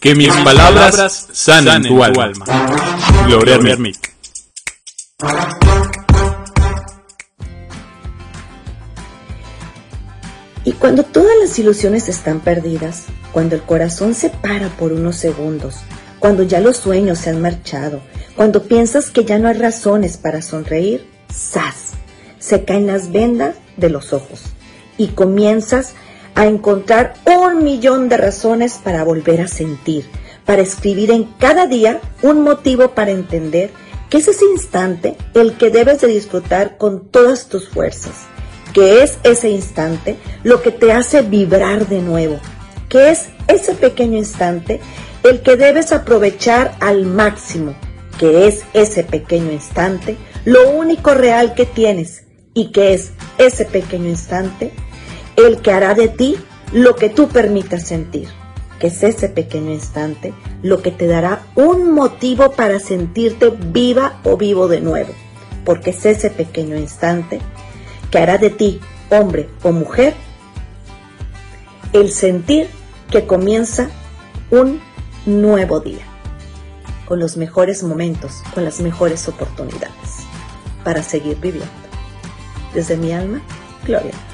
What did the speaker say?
Que mis palabras sanen tu alma. Gloria. Y cuando todas las ilusiones están perdidas, cuando el corazón se para por unos segundos, cuando ya los sueños se han marchado, cuando piensas que ya no hay razones para sonreír, ¡zas! Se caen las vendas de los ojos y comienzas a encontrar un millón de razones para volver a sentir, para escribir en cada día un motivo para entender que es ese instante el que debes de disfrutar con todas tus fuerzas, que es ese instante lo que te hace vibrar de nuevo, que es ese pequeño instante el que debes aprovechar al máximo, que es ese pequeño instante lo único real que tienes y que es ese pequeño instante el que hará de ti lo que tú permitas sentir, que es ese pequeño instante lo que te dará un motivo para sentirte viva o vivo de nuevo, porque es ese pequeño instante que hará de ti, hombre o mujer, el sentir que comienza un nuevo día, con los mejores momentos, con las mejores oportunidades para seguir viviendo. Desde mi alma, Gloria.